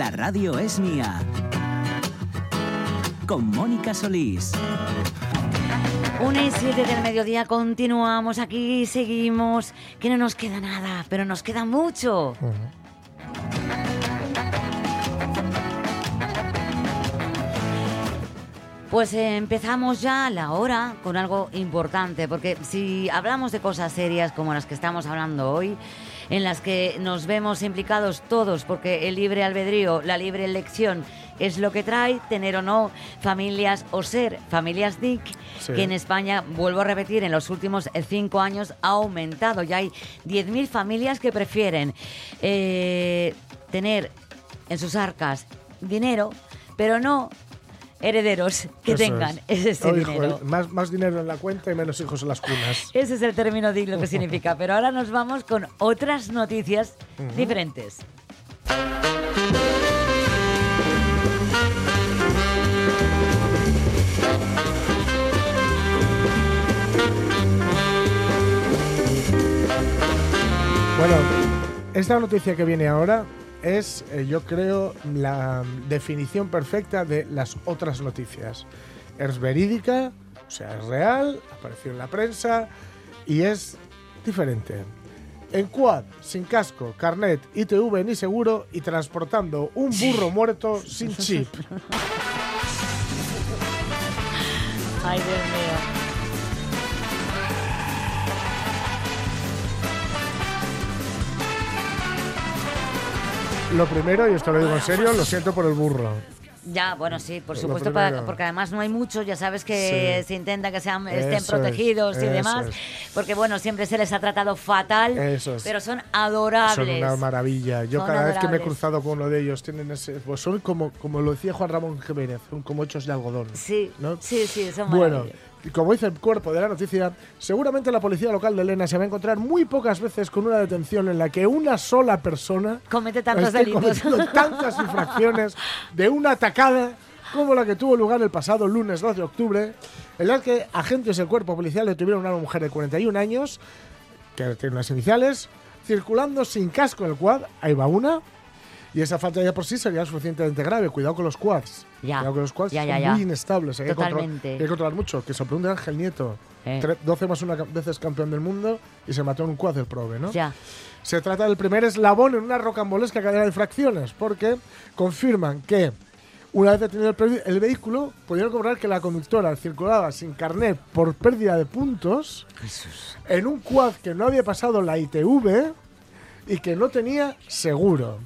La radio es mía. Con Mónica Solís. Una y siete del mediodía, continuamos aquí, seguimos, que no nos queda nada, pero nos queda mucho. Pues empezamos ya la hora con algo importante, porque si hablamos de cosas serias como las que estamos hablando hoy, en las que nos vemos implicados todos, porque el libre albedrío, la libre elección es lo que trae tener o no familias o ser familias DIC, Sí. que en España, vuelvo a repetir, en los últimos eh, cinco años ha aumentado. Ya hay 10.000 familias que prefieren eh, tener en sus arcas dinero, pero no herederos que Eso tengan es. ese Oh, dinero. más, más dinero en la cuenta y menos hijos en las cunas. Ese es el término DIC, lo que significa. Pero ahora nos vamos con otras noticias diferentes. Bueno, esta noticia que viene ahora es, eh, yo creo, la definición perfecta de las otras noticias. Es verídica, o sea, es real, apareció en la prensa y es diferente. En quad, sin casco, carnet, ITV ni seguro y transportando un burro muerto sin chip. Ay, Dios mío. Lo primero, y esto lo digo en serio, lo siento por el burro. Ya, bueno, sí, por supuesto, para- porque además no hay muchos, ya sabes que Sí. se intenta que sean, estén Eso es, protegidos y demás, es. porque bueno, siempre se les ha tratado fatal, Eso es. pero son adorables. Son una maravilla. Yo Son cada vez que me he cruzado con uno de ellos, tienen ese, pues son como, como lo decía Juan Ramón Jiménez, son como hechos de algodón. Sí, ¿no? sí, sí, son Bueno. Y como dice el cuerpo de la noticia, seguramente la policía local de Elena se va a encontrar muy pocas veces con una detención en la que una sola persona Comete tantos delitos. tantas infracciones de una atacada como la que tuvo lugar el pasado lunes 2 de octubre, en la que agentes del cuerpo policial detuvieron a una mujer de 41 años, que tiene unas iniciales, circulando sin casco en el quad, ahí va una, y esa falta ya por sí sería suficientemente grave. Cuidado con los quads. Ya. Cuidado con los quads, Ya, son ya, muy inestables. Hay que, controlar, Totalmente. hay que controlar mucho. Que Ángel Nieto, Eh. tre- 12 más una veces campeón del mundo, y se mató en un quad del Probe, ¿no? Ya. Se trata del primer eslabón en una rocambolesca cadena de infracciones, porque confirman que una vez detenido el, el vehículo, pudieron comprobar que la conductora circulaba sin carnet por pérdida de puntos en un quad que no había pasado la ITV y que no tenía seguro.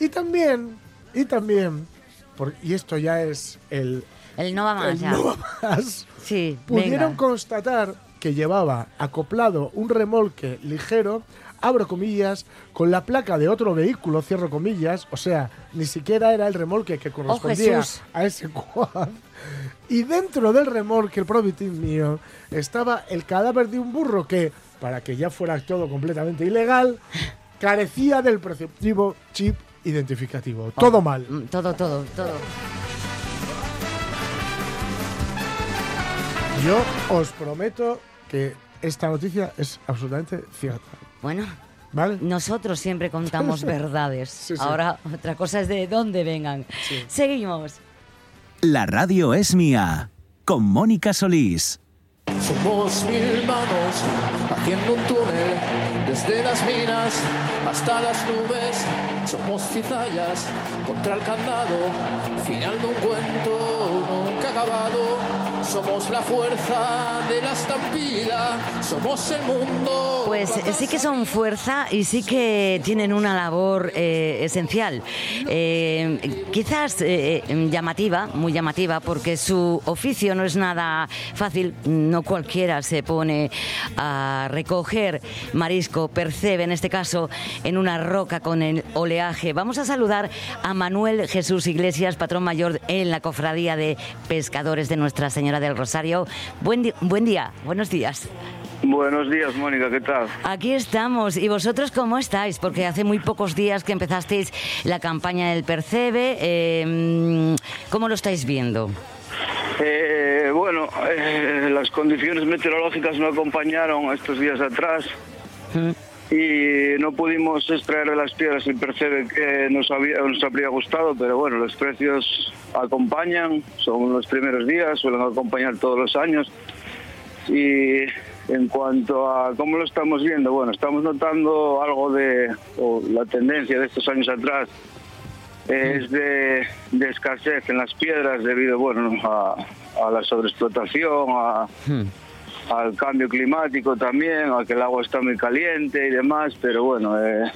Y también, y también, por- y esto ya es el, El no va más, el ya. no va más, Sí, pudieron venga. constatar que llevaba acoplado un remolque ligero, abro comillas, con la placa de otro vehículo, cierro comillas, o sea, ni siquiera era el remolque que correspondía Oh, Jesús. a ese quad. Y dentro del remolque, el probitín mío, estaba el cadáver de un burro que, para que ya fuera todo completamente ilegal, carecía del preceptivo chip identificativo. Todo mal. Mm, Todo, todo, todo. Yo os prometo que esta noticia es absolutamente cierta. Bueno, ¿Vale? nosotros siempre contamos verdades. Sí, sí. Ahora, otra cosa es de dónde vengan. Seguimos. La radio es mía. Con Mónica Solís. Somos mil manos haciendo un túnel desde las minas hasta las nubes. Somos cizallas contra el candado, final de un cuento nunca acabado. Somos la fuerza de la estampida, somos el mundo. Pues eh, sí que son fuerza y sí que tienen una labor eh, esencial. Eh, quizás llamativa, muy llamativa, porque su oficio no es nada fácil. No cualquiera se pone a recoger marisco, percebe en este caso, en una roca con el oleaje. Vamos a saludar a Manuel Jesús Iglesias, patrón mayor en la cofradía de pescadores de Nuestra Señora del Rosario. Buen, buen día, buenos días. Buenos días, Mónica, ¿qué tal? Aquí estamos. ¿Y vosotros cómo estáis? Porque hace muy pocos días que empezasteis la campaña del Percebe. eh, ¿Cómo lo estáis viendo? Eh, bueno, eh, las condiciones meteorológicas no acompañaron estos días atrás y no pudimos extraer las piedras el percebe que nos, había, habría gustado, pero bueno, los precios acompañan, son los primeros días, suelen acompañar todos los años. Y en cuanto a cómo lo estamos viendo, bueno, estamos notando algo de, la tendencia de estos años atrás, es de, escasez en las piedras debido bueno a, a la sobreexplotación, a- al cambio climático también, a que el agua está muy caliente y demás, pero bueno, eh,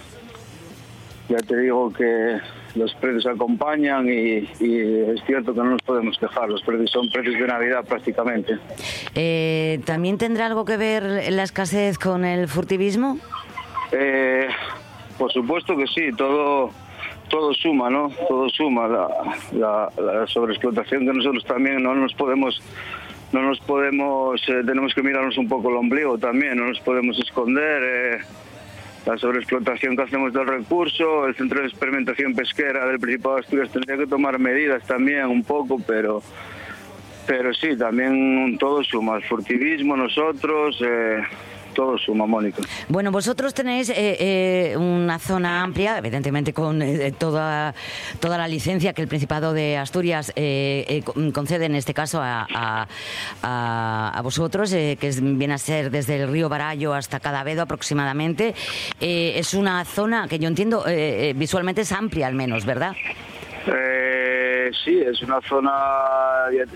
ya te digo que los precios acompañan y, y es cierto que no nos podemos quejar, los precios son precios de Navidad prácticamente. Eh, ¿También tendrá algo que ver la escasez con el furtivismo? Eh, por supuesto que sí, todo todo suma, ¿no? Todo suma. La, la, la sobreexplotación que nosotros también no nos podemos, no nos podemos, eh, tenemos que mirarnos un poco el ombligo también, no nos podemos esconder. eh, la sobreexplotación que hacemos del recurso, el Centro de Experimentación Pesquera del Principado de Asturias tendría que tomar medidas también un poco, pero pero sí, también todo suma, el furtivismo, nosotros, eh, Bueno, vosotros tenéis eh, eh, una zona amplia, evidentemente con eh, toda, toda la licencia que el Principado de Asturias eh, con- concede en este caso a, a- vosotros, que es- viene a ser desde el río Barallo hasta Cadavedo aproximadamente. Es una zona que yo entiendo visualmente es amplia al menos, ¿verdad? Eh, sí, es una zona,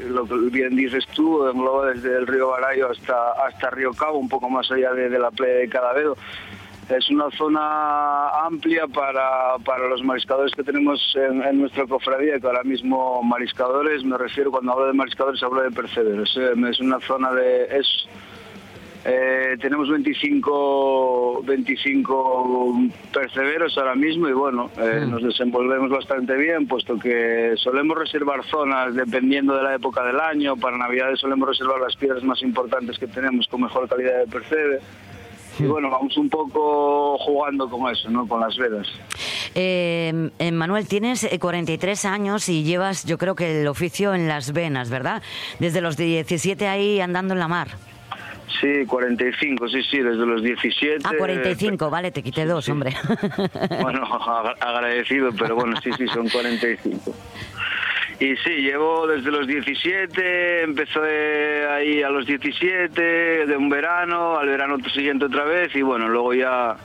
lo que bien dices tú, engloba desde el río Barayo hasta, hasta Río Cabo, un poco más allá de, la playa de Cadavedo. Es una zona amplia para, para los mariscadores que tenemos en, en nuestra cofradía, que ahora mismo mariscadores, me refiero cuando hablo de mariscadores, hablo de percederos. Es una zona de... Es, eh, tenemos 25, 25 perceberos ahora mismo y bueno, eh, nos desenvolvemos bastante bien, puesto que solemos reservar zonas dependiendo de la época del año. Para Navidades solemos reservar las piedras más importantes que tenemos con mejor calidad de percebe. Y bueno, vamos un poco jugando con eso, ¿no? Con las vedas. Eh, eh, Manuel, tienes eh, 43 años y llevas, yo creo que el oficio en las venas, ¿verdad? Desde los 17 ahí andando en la mar. Sí, 45, sí, sí, desde los 17. Ah, 45, vale, te quité dos, hombre. Bueno, agra- agradecido, pero bueno, sí, sí, son 45. Y sí, llevo desde los 17, empecé ahí a los 17, de un verano, al verano siguiente otra vez, y bueno, luego ya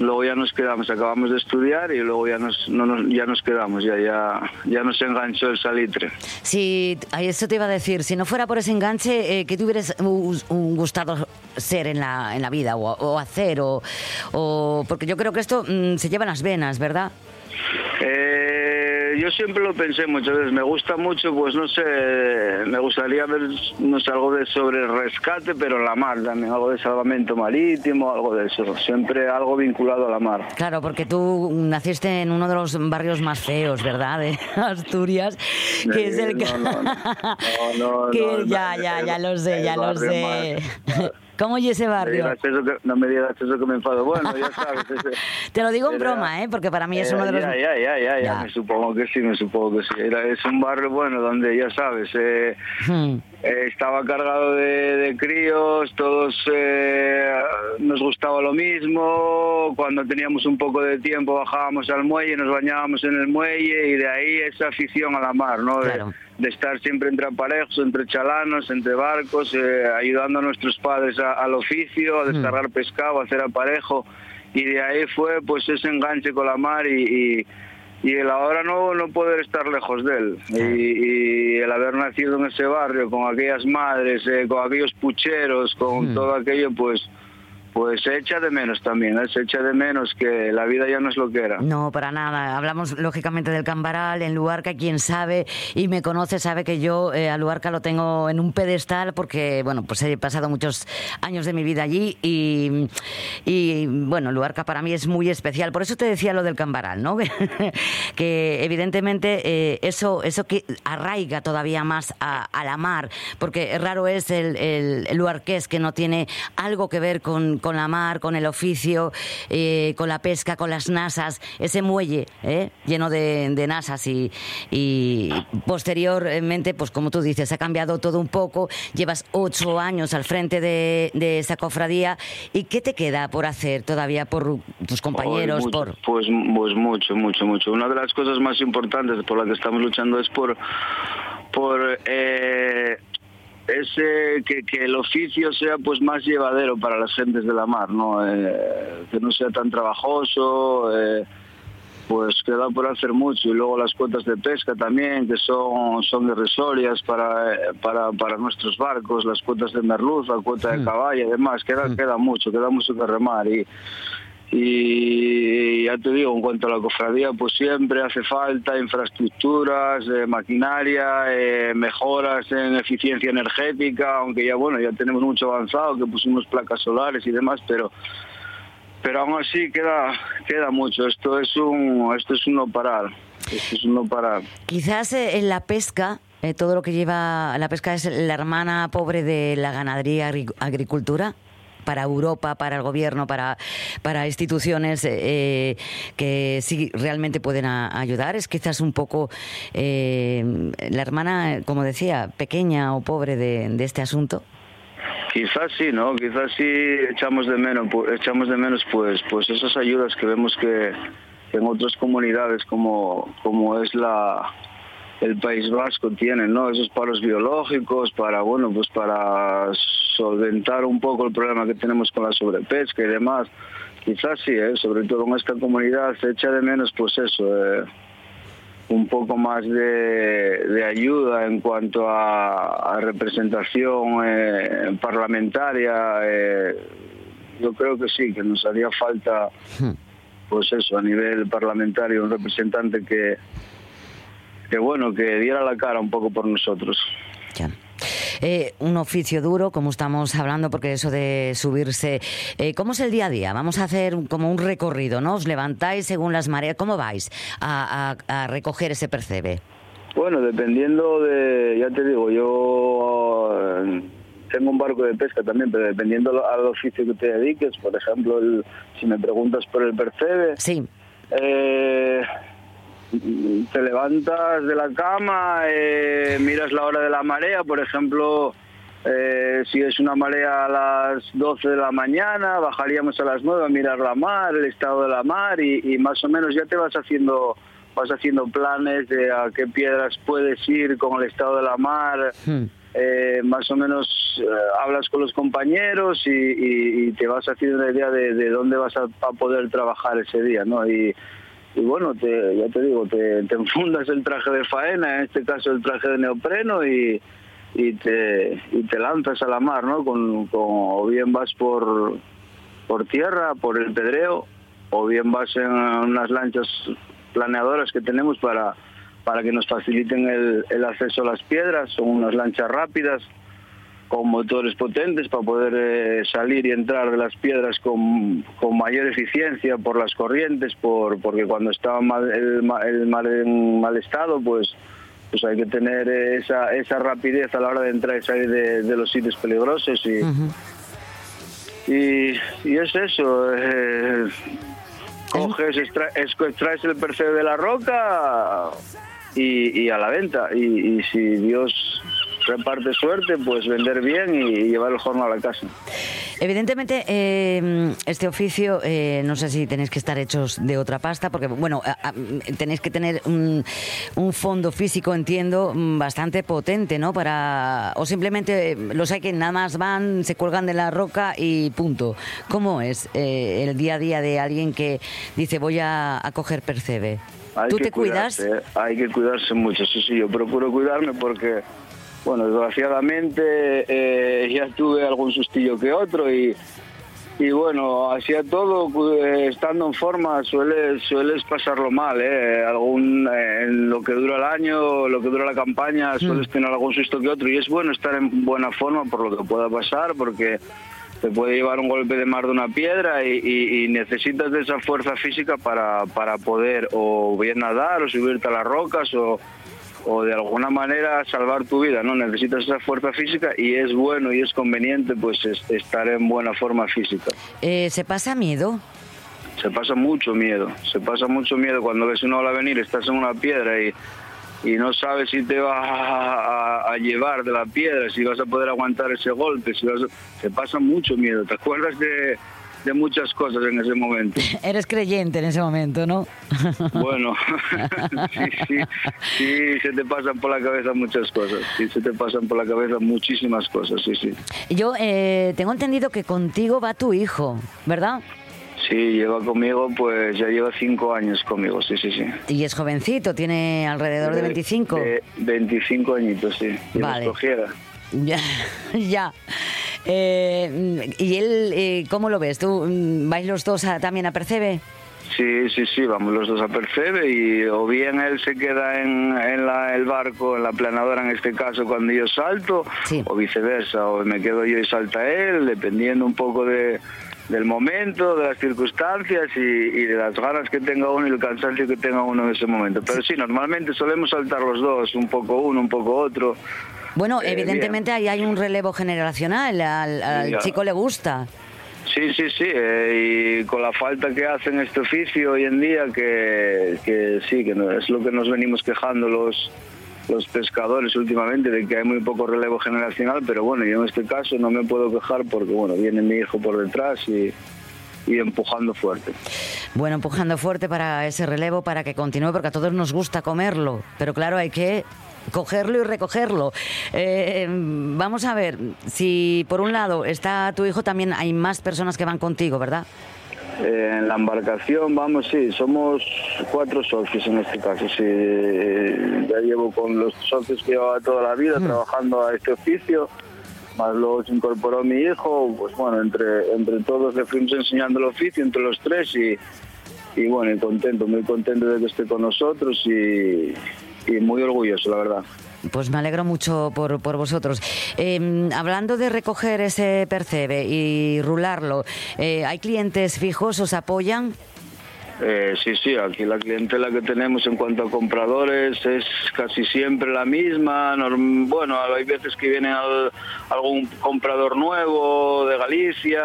luego ya nos quedamos, acabamos de estudiar y luego ya nos, no nos- ya nos quedamos, ya, ya, ya nos enganchó el salitre. Si, ay, eso te iba a decir, si no fuera por ese enganche, eh, ¿qué te hubieras gustado ser en la, en la vida o, o hacer? O, o- porque yo creo que esto mm, se lleva en las venas, ¿verdad? Eh, yo siempre lo pensé muchas veces. Me gusta mucho, pues no sé, me gustaría ver, no sé, algo de sobre rescate, pero en la mar también, algo de salvamento marítimo, algo de eso. Siempre algo vinculado a la mar. Claro, porque tú naciste en uno de los barrios más feos, ¿verdad? De Asturias, que es el que... No, no, no. No, no, que no, ya, ya, ya lo sé, ya lo sé. más- ¿Cómo y ese No me barrio? digas eso que, no me digas eso que me enfado. Bueno, ya sabes. ese- Te lo digo en era- broma, ¿eh? Porque para mí es uno de los... Ya, ya, ya, ya, Ya. me supongo que sí, me supongo que sí. Era, es un barrio, bueno, donde ya sabes, eh, Hmm. Eh, estaba cargado de, de críos, todos eh, nos gustaba lo mismo, cuando teníamos un poco de tiempo bajábamos al muelle, nos bañábamos en el muelle y de ahí esa afición a la mar, ¿no? De- Claro. De, estar siempre entre aparejos, entre chalanos, entre barcos, eh, ayudando a nuestros padres a- al oficio, a descargar pescado, a hacer aparejo y de ahí fue pues ese enganche con la mar y, y- y el ahora no, no poder estar lejos de él. Y, y el haber nacido en ese barrio, con aquellas madres, eh, con aquellos pucheros, con todo aquello, pues pues se echa de menos también, ¿eh? se echa de menos que la vida ya no es lo que era. No, para nada. Hablamos lógicamente del Cambaral, en Luarca, quien sabe y me conoce sabe que yo eh, a Luarca lo tengo en un pedestal porque, bueno, pues he pasado muchos años de mi vida allí y, y bueno, Luarca para mí es muy especial. Por eso te decía lo del Cambaral, ¿no? que evidentemente eh, eso, eso que arraiga todavía más a, a la mar, porque raro es el, el, el luarqués que no tiene algo que ver con, con la mar, con el oficio, eh, con la pesca, con las nasas, ese muelle ¿eh? lleno de, de nasas y, y posteriormente, pues como tú dices, ha cambiado todo un poco, llevas ocho años al frente de, de esa cofradía y ¿qué te queda por hacer todavía por tus compañeros? Por Pues, pues mucho, mucho, mucho. Una de las cosas más importantes por las que estamos luchando es por, por eh, ese que, que el oficio sea pues más llevadero para las gentes de la mar, ¿no? Eh, que no sea tan trabajoso. eh, pues queda por hacer mucho y luego las cuotas de pesca también que son son irrisorias para, eh, para para nuestros barcos las cuotas de merluza cuota de caballo y demás queda queda mucho queda mucho que remar y y ya te digo, en cuanto a la cofradía, pues siempre hace falta infraestructuras, eh, maquinaria, eh, mejoras en eficiencia energética, aunque ya bueno, ya tenemos mucho avanzado, que pusimos placas solares y demás, pero pero aún así queda queda mucho. Esto es un esto es un no parar. Esto es un no parar. Quizás eh, en la pesca, todo lo que lleva la pesca es la hermana pobre de la ganadería agricultura para Europa, para el gobierno, para, para instituciones eh, que sí realmente pueden ayudar. Es quizás un poco eh, la hermana, como decía, pequeña o pobre de, este asunto. Quizás sí, ¿no? Quizás sí echamos de menos, pu- echamos de menos pues, pues esas ayudas que vemos que en otras comunidades como, como es la el País Vasco tienen, ¿no? Esos paros biológicos para, bueno, pues para solventar un poco el problema que tenemos con la sobrepesca y demás. Quizás sí, ¿eh? sobre todo en esta comunidad se echa de menos, pues eso, eh, un poco más de, de ayuda en cuanto a, a representación eh, parlamentaria. eh, yo creo que sí, que nos haría falta, pues eso, a nivel parlamentario, un representante que, que bueno, que diera la cara un poco por nosotros. Ya. Eh, un oficio duro, como estamos hablando, porque eso de subirse. eh, ¿Cómo es el día a día? Vamos a hacer como un recorrido, ¿no? Os levantáis según las mareas. ¿Cómo vais a, a- a recoger ese percebe? Bueno, dependiendo de, ya te digo, yo eh, tengo un barco de pesca también, pero dependiendo al oficio que te dediques, por ejemplo, el- si me preguntas por el percebe, Sí, eh, te levantas de la cama, eh, miras la hora de la marea, por ejemplo, eh, si es una marea a las 12 de la mañana, bajaríamos a las 9 a mirar la mar, el estado de la mar y, y más o menos ya te vas haciendo vas haciendo planes de a qué piedras puedes ir con el estado de la mar. Hmm. Eh, más o menos eh, hablas con los compañeros y, y- y te vas haciendo una idea de, de dónde vas a, a poder trabajar ese día, ¿no? Y, y bueno, te, ya te digo, te, te enfundas el traje de faena, en este caso el traje de neopreno y, y te, y te lanzas a la mar, ¿no? Con, con- o bien vas por, por tierra, por el pedreo, o bien vas en unas lanchas planeadoras que tenemos para, para que nos faciliten el, el acceso a las piedras. Son unas lanchas rápidas con motores potentes para poder eh, salir y entrar de las piedras con, con mayor eficiencia por las corrientes, por, porque cuando está mal, el, el mar en mal estado, pues pues hay que tener eh, esa, esa rapidez a la hora de entrar y salir de, de los sitios peligrosos y, y, y es eso. eh, coges, extra- es- extraes el percebe de la roca y, y a la venta. Y, y si Dios reparte suerte, pues vender bien y, llevar el horno a la casa. Evidentemente, eh, este oficio, eh, no sé si tenéis que estar hechos de otra pasta, porque, bueno, a- a- tenéis que tener un, un fondo físico, entiendo, mm, bastante potente, ¿no? Para, o simplemente eh, los hay que nada más van, se cuelgan de la roca y punto. ¿Cómo es eh, el día a día de alguien que dice voy a, a coger percebe? Hay ¿Tú que te cuidas? cuidarse. Hay que cuidarse mucho, sí, sí, yo procuro cuidarme porque, bueno, desgraciadamente eh, ya tuve algún sustillo que otro y, y bueno, así a todo, eh, estando en forma, sueles, sueles pasarlo mal, ¿eh? Algún, eh, en lo que dura el año, lo que dura la campaña, sueles tener algún susto que otro y es bueno estar en buena forma por lo que pueda pasar porque te puede llevar un golpe de mar de una piedra y, y- y necesitas de esa fuerza física para, para poder o bien nadar o subirte a las rocas o, o de alguna manera salvar tu vida, ¿no? Necesitas esa fuerza física y es bueno y es conveniente pues es- estar en buena forma física. Eh, ¿Se pasa miedo? Se pasa mucho miedo, se pasa mucho miedo cuando ves una ola venir, estás en una piedra y, y no sabes si te va a, a- a llevar de la piedra, si vas a poder aguantar ese golpe, si vas a- se pasa mucho miedo, te acuerdas de, de muchas cosas en ese momento. Eres creyente en ese momento, ¿no? Bueno, sí, sí, sí, se te pasan por la cabeza muchas cosas, sí, se te pasan por la cabeza muchísimas cosas, sí, sí. Yo eh, tengo entendido que contigo va tu hijo, ¿verdad? Sí, lleva conmigo, pues ya lleva cinco años conmigo, sí, sí, sí. Y es jovencito, tiene alrededor de 25. De 25 añitos, sí. Vale. Ya, ya. Eh, ¿Y él, eh, cómo lo ves? ¿Tú mm, vais los dos a- también a Percebe? Sí, sí, sí, vamos los dos a Percebe y o bien él se queda en, en la- el barco, en la planadora en este caso cuando yo salto, Sí. o viceversa, o me quedo yo y salta él, dependiendo un poco de, del momento, de las circunstancias y, y de las ganas que tenga uno y el cansancio que tenga uno en ese momento. Pero sí, normalmente solemos saltar los dos, un poco uno, un poco otro. Bueno, Eh, evidentemente ahí hay un relevo generacional, al, chico le gusta. Sí, sí, sí, eh, y con la falta que hacen este oficio hoy en día, que, que sí, que no- es lo que nos venimos quejando los, los pescadores últimamente, de que hay muy poco relevo generacional, pero bueno, yo en este caso no me puedo quejar porque, bueno, viene mi hijo por detrás y, y empujando fuerte. Bueno, empujando fuerte para ese relevo, para que continúe, porque a todos nos gusta comerlo, pero claro, hay que cogerlo y recogerlo. Eh, vamos a ver, si por un lado está tu hijo, también hay más personas que van contigo, ¿verdad? Eh, en la embarcación, vamos, sí, somos cuatro socios en este caso. Sí, Eh, ya llevo con los socios que llevaba toda la vida trabajando a este oficio, más luego se incorporó mi hijo. Pues bueno, entre, entre todos le fuimos enseñando el oficio, entre los tres, y, y bueno, y contento, muy contento de que esté con nosotros y, y muy orgulloso, la verdad. Pues me alegro mucho por, por vosotros. Eh, hablando de recoger ese percebe y rularlo, eh, ¿hay clientes fijos? ¿Os apoyan? Eh, sí, sí, aquí la clientela que tenemos en cuanto a compradores es casi siempre la misma. Bueno, hay veces que viene al- algún comprador nuevo de Galicia,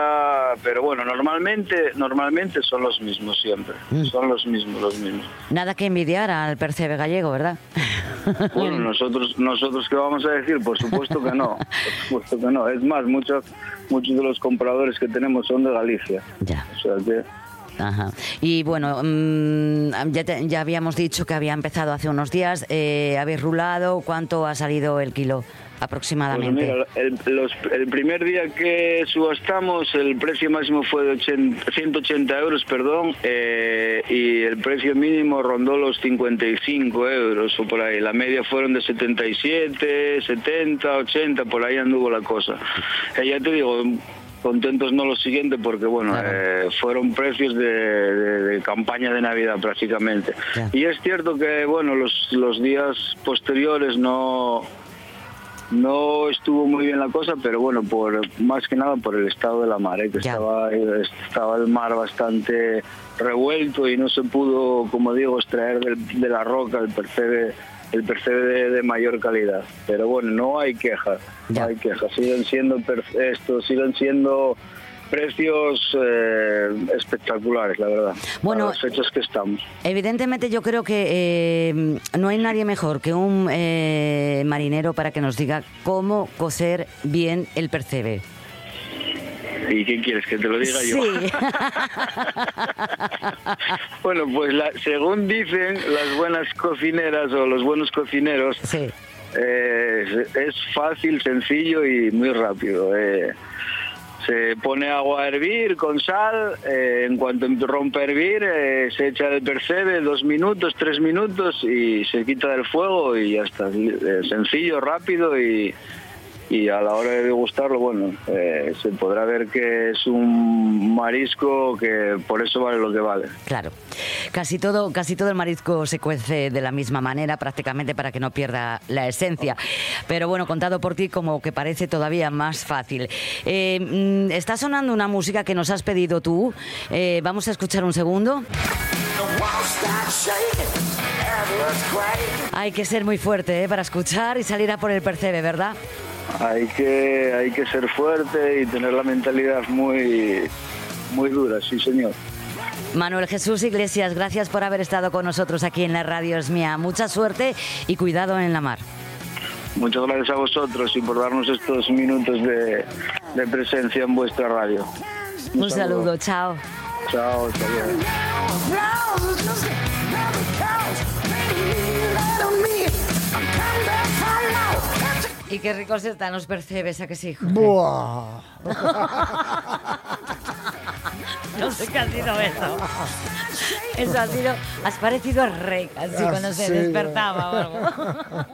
pero bueno, normalmente, normalmente son los mismos siempre. Son los mismos, los mismos. Nada que envidiar al percebe gallego, ¿verdad? Bueno, nosotros, nosotros qué vamos a decir, por supuesto que no, por supuesto que no. Es más, muchos, muchos de los compradores que tenemos son de Galicia. ya. O sea que Ajá. Y bueno, mm, ya, te- ya habíamos dicho que había empezado hace unos días. Eh, ¿Habéis rulado? ¿Cuánto ha salido el kilo Pues aproximadamente? mira, el, los- el primer día que subastamos el precio máximo fue de 80 180 euros, perdón, eh, y el precio mínimo rondó los 55 euros o por ahí. La media fueron de 77, 70, 80, por ahí anduvo la cosa. Eh, ya te digo, contentos no lo siguiente porque bueno, Claro. eh, fueron precios de, de- de campaña de Navidad prácticamente. Y es cierto que bueno, los, los días posteriores no no estuvo muy bien la cosa, pero bueno, por más que nada por el estado de la mar, ¿eh? que Ya. estaba, estaba el mar bastante revuelto y no se pudo, como digo, extraer del- de la roca el percebe, el percebe de, de mayor calidad. Pero bueno, no hay quejas, no hay quejas. Siguen siendo estos, siguen siendo precios eh, espectaculares, la verdad. Bueno, las fechas que estamos. Evidentemente yo creo que eh, no hay nadie mejor que un eh, marinero para que nos diga cómo cocer bien el percebe. ¿Y qué quieres que te lo diga yo? Sí. Bueno, pues la- según dicen las buenas cocineras o los buenos cocineros, sí. eh, es, es fácil, sencillo y muy rápido. eh. Se pone agua a hervir con sal, eh, en cuanto rompe a hervir eh, se echa el percebe dos minutos, tres minutos y se quita del fuego y ya está. Eh, sencillo, rápido y, y a la hora de degustarlo, bueno, eh, se podrá ver que es un marisco que por eso vale lo que vale. Claro. Casi todo, casi todo el marisco se cuece de la misma manera, prácticamente para que no pierda la esencia. Pero bueno, contado por ti, como que parece todavía más fácil. Eh, mm, está sonando una música que nos has pedido tú. Eh, vamos a escuchar un segundo. Hay que ser muy fuerte para escuchar y salir a por el percebe, ¿verdad? Hay que, hay que ser fuerte y tener la mentalidad muy, muy dura, sí señor. Manuel Jesús Iglesias, gracias por haber estado con nosotros aquí en la radio es mía. Mucha suerte y cuidado en la mar. Muchas gracias a vosotros y por darnos estos minutos de, de presencia en vuestra radio. Un saludo, chao. Chao, hasta luego. Y qué ricos están los percebes, ¿a que sí, Jorge? Buah. No sé qué ha sido eso. Eso ha sido... Has parecido a Rey, así Ah, cuando se despertaba o algo.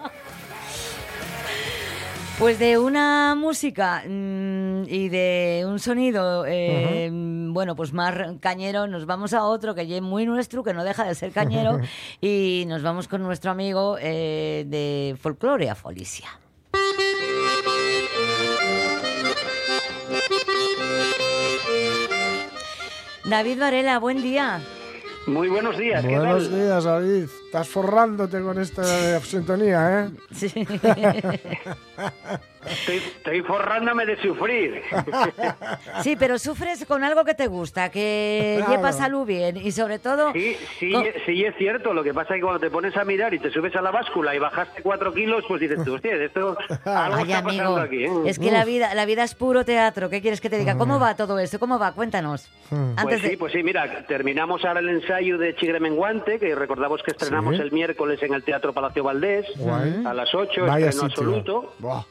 Pues de una música mm, y de un sonido, eh, bueno, pues más cañero, nos vamos a otro que ya es muy nuestro, que no deja de ser cañero, y nos vamos con nuestro amigo eh, de Folklore a Folicia. David Varela, buen día. Muy buenos días, ¿qué Buenos tal? días, David. Estás forrándote con esta sintonía, ¿eh? Sí. Estoy, estoy forrándome de sufrir. Sí, pero sufres con algo que te gusta, que Claro. lleva salud bien y sobre todo... Sí, sí, con- sí es cierto. Lo que pasa es que cuando te pones a mirar y te subes a la báscula y bajaste cuatro kilos, pues dices tú, hostia, esto algo Ay, está amigo, pasando aquí. ¿eh? es que la vida, la vida es puro teatro. ¿Qué quieres que te diga? ¿Cómo va todo esto? ¿Cómo va? Cuéntanos. Pues Antes sí, de... pues sí, mira, terminamos ahora el ensayo de Chigre Menguante, que recordamos que estrenamos Sí. el miércoles en el Teatro Palacio Valdés, Guay. a las 8, Vaya estreno sitio. absoluto. Buah.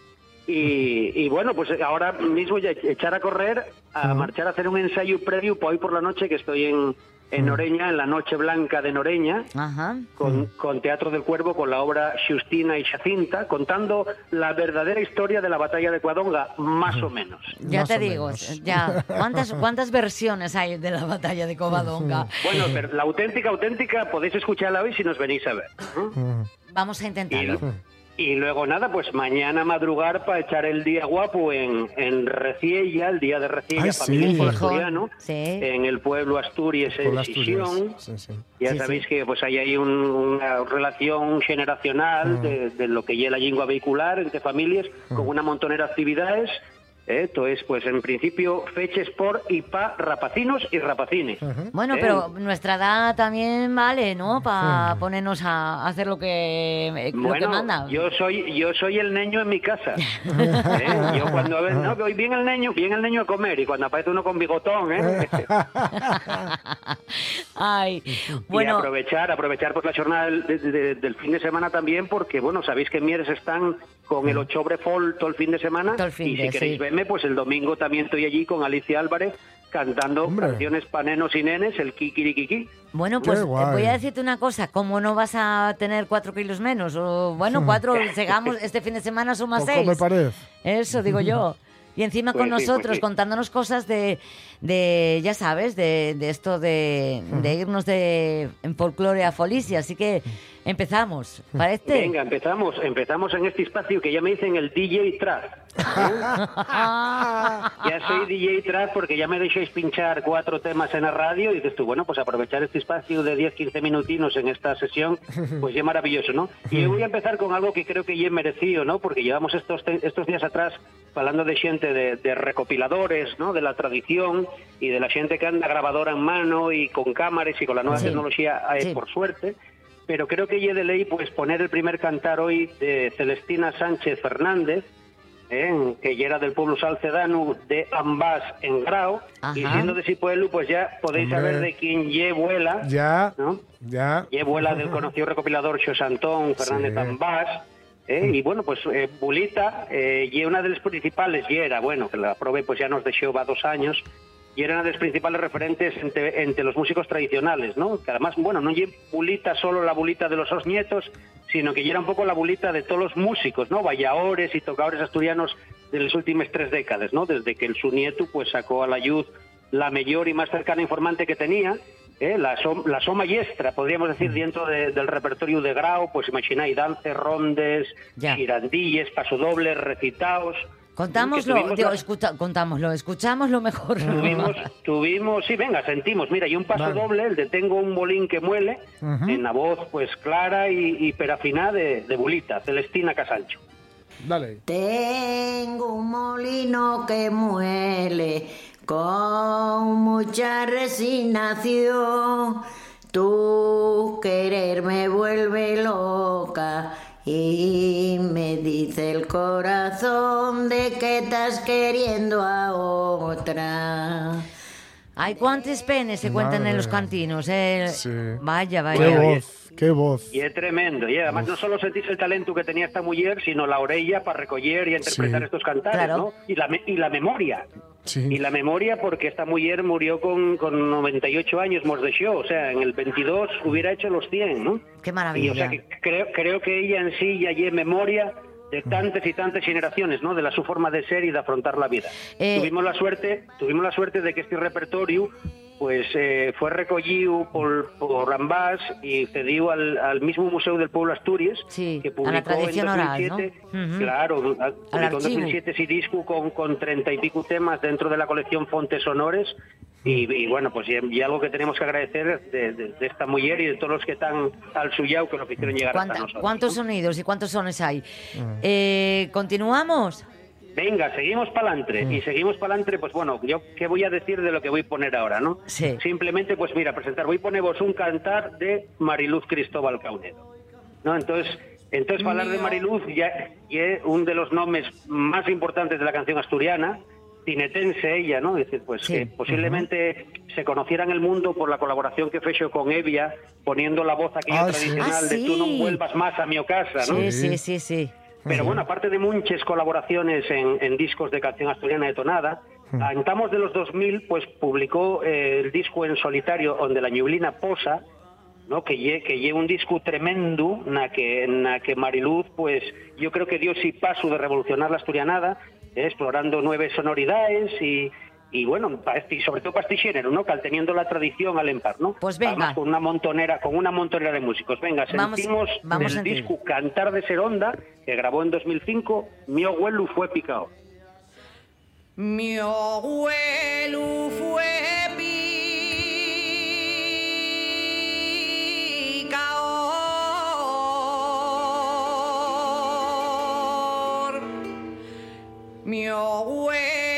Y, y bueno, pues ahora mismo ya echar a correr, a marchar a hacer un ensayo previo para hoy por la noche, que estoy en, en Noreña, en la Noche Blanca de Noreña, Ajá. con, con Teatro del Cuervo, con la obra Justina y Jacinta, contando la verdadera historia de la batalla de Cuadonga, más o menos. Ya Más te digo, menos. ya. ¿Cuántas, ¿Cuántas versiones hay de la batalla de Covadonga? Bueno, pero la auténtica, auténtica, podéis escucharla hoy si nos venís a ver. Vamos a intentarlo. y luego nada, pues mañana madrugar para echar el día guapo en, en Reciella, el día de Reciella, Ay, familia y asturiano, sí. en el pueblo Asturias en. Sisión. Sí, sí. Ya Sí, sabéis sí. que pues hay ahí un- una relación generacional de, de lo que lleva la lengua vehicular entre familias, con una montonera de actividades. ¿Eh? Esto es, pues en principio, feches por y pa rapacinos y rapacines. Bueno, ¿eh? pero nuestra edad también vale, ¿no? Para ponernos a hacer lo que, lo que Bueno, manda. yo soy yo soy el niño en mi casa. ¿eh? Yo cuando a ver, no, hoy viene el niño, viene el niño a comer y cuando aparece uno con bigotón, ¿eh? Ay, y bueno, aprovechar, aprovechar pues la jornada del, de- de- del fin de semana también, porque bueno, sabéis que en Mieres están con el Ochobre Fall todo el fin de semana. Todo el fin y de, si queréis sí. verme, pues el domingo también estoy allí con Alicia Álvarez cantando Hombre. canciones para nenos y nenes, el kikirikiki. Bueno, pues eh, voy a decirte una cosa, ¿cómo no vas a tener cuatro kilos menos? O bueno, cuatro, llegamos, este fin de semana suma Poco seis. me parece. Eso digo yo. Y encima Pues con sí, pues nosotros sí. contándonos cosas de, de ya sabes, de, de esto de, de irnos de en folclore a Folicia. Así que empezamos. Venga, empezamos, empezamos en este espacio que ya me dicen el DJ Trap. Ya soy DJ Trap porque ya me dejáis pinchar cuatro temas en la radio y dices tú, bueno, pues aprovechar este espacio de 10-15 minutinos en esta sesión, pues ya maravilloso, ¿no? Y voy a empezar con algo que creo que ya he merecido, ¿no? Porque llevamos estos, estos días atrás hablando de gente de, de recopiladores, ¿no? De la tradición y de la gente que anda grabadora en mano y con cámaras y con la nueva Sí. tecnología, eh, Sí. por suerte pero creo que ya de ley pues poner el primer cantar hoy de Celestina Sánchez Fernández, ¿eh? que ya era del pueblo salcedano de Ambás en Grau, y Ajá. siendo de ese pueblo pues ya podéis Hombre. saber de quién ye vuela, Ya, ¿no? ya. Ye vuela del conocido recopilador Xosantón Fernández Sí. Ambás, eh, y bueno, pues eh, Bulita eh, y una de las principales, y era, bueno, que la probé pues ya nos dejó va dos años, y era una de las principales referentes entre, entre los músicos tradicionales, ¿no? Que además, bueno, no lleva Bulita solo la bulita de los dos nietos, sino que ya era un poco la bulita de todos los músicos, ¿no? Vallaores y tocadores asturianos de las últimas tres décadas, ¿no? Desde que el su nieto pues sacó a la luz la mayor y más cercana informante que tenía, ¿eh? la, som, la soma yestra, podríamos decir, dentro de- del repertorio de Grau, pues imagináis, dances, rondes, girandilles, pasodobles, recitaos. Contámoslo, digo, la- escucha- contámoslo, escuchámoslo mejor. Tuvimos, tuvimos, sí, venga, sentimos. Mira, y un paso Vale. doble, el de Tengo un bolín que muele, Ujú. en la voz pues clara y, y perafiná de, de Bulita, Celestina Casancho. Dale. Tengo un molino que muele con mucha resignación. Tu querer me vuelve loca y me dice el corazón de que estás queriendo a otra. Hay cuántos penes se cuentan en los cantinos, eh. Sí. Vaya, Qué vaya. voz, qué voz. Y es tremendo. Y además no solo sentís el talento que tenía esta mujer, sino la orella para recoger y interpretar Sí. estos cantares, Claro. ¿no? Y la, me- y la memoria. Sí. Y la memoria porque esta mujer murió con, con 98 años, nos dejó. O sea, en el 22 hubiera hecho los 100, ¿no? Qué Y, maravilla. o sea, que creo, creo que ella en sí ya lleva memoria de tantas y tantas generaciones, ¿no? De la su forma de ser y de afrontar la vida. Eh, tuvimos la suerte, tuvimos la suerte de que este repertorio pues eh, fue recogido por, por ambas y cedido al, al mismo Museo del Pueblo Asturias, Sí, que a la publicó tradición en oral, 2007, ¿no? Ujú. claro, a- publicó en archivo. 2007 ese disco con, con 30 y pico temas dentro de la colección Fontes Sonores y, y bueno, pues y, y algo que tenemos que agradecer de, de- de esta mujer y de todos los que están al suyao que nos hicieron llegar hasta ¿Cuánta- nosotros. ¿Cuántos ¿no? sonidos y cuántos sones hay? Eh, ¿Continuamos? Venga, seguimos para adelante. Y seguimos para adelante, pues bueno, yo qué voy a decir de lo que voy a poner ahora, ¿no? Sí. Simplemente, pues mira, presentar, voy a poneros un cantar de Mariluz Cristóbal Caunedo. ¿No? Entonces, entonces hablar de Mariluz ya, es uno de los nombres más importantes de la canción asturiana, tinetense ella, ¿no? Es decir, pues Sí. que posiblemente se conociera en el mundo por la colaboración que fechó con Evia, poniendo la voz aquella sí. tradicional Ah, de tú no vuelvas más a mi casa, ¿no? Sí, sí, sí, sí. Pero bueno, aparte de muchas colaboraciones en, en discos de canción asturiana de tonada, a entamos de los 2000 pues publicó eh, el disco en solitario donde la ñublina posa, ¿no? que lle que lle un disco tremendo na que na que Mariluz pues yo creo que dio sí paso de revolucionar la asturianada, eh, explorando nuevas sonoridades y y bueno, sobre todo para este género, ¿no? Cal teniendo la tradición al empar, ¿no? Pues venga. Además, con una montonera, con una montonera de músicos. Venga, sentimos vamos del disco Cantar de Seronda, que grabó en 2005, Mi abuelo fue picado. Mi abuelo fue picador. Mi abuelo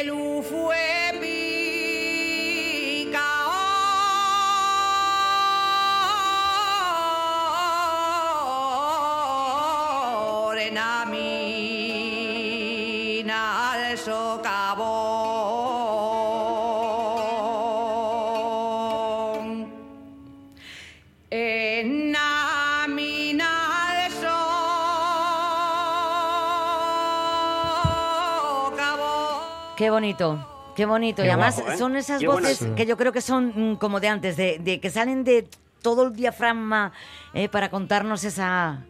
Qué bonito. Qué bonito. y además guapo, ¿eh? son esas Qué voces que yo creo que son mm, como de antes, de, de que salen de todo el diafragma eh, para contarnos esa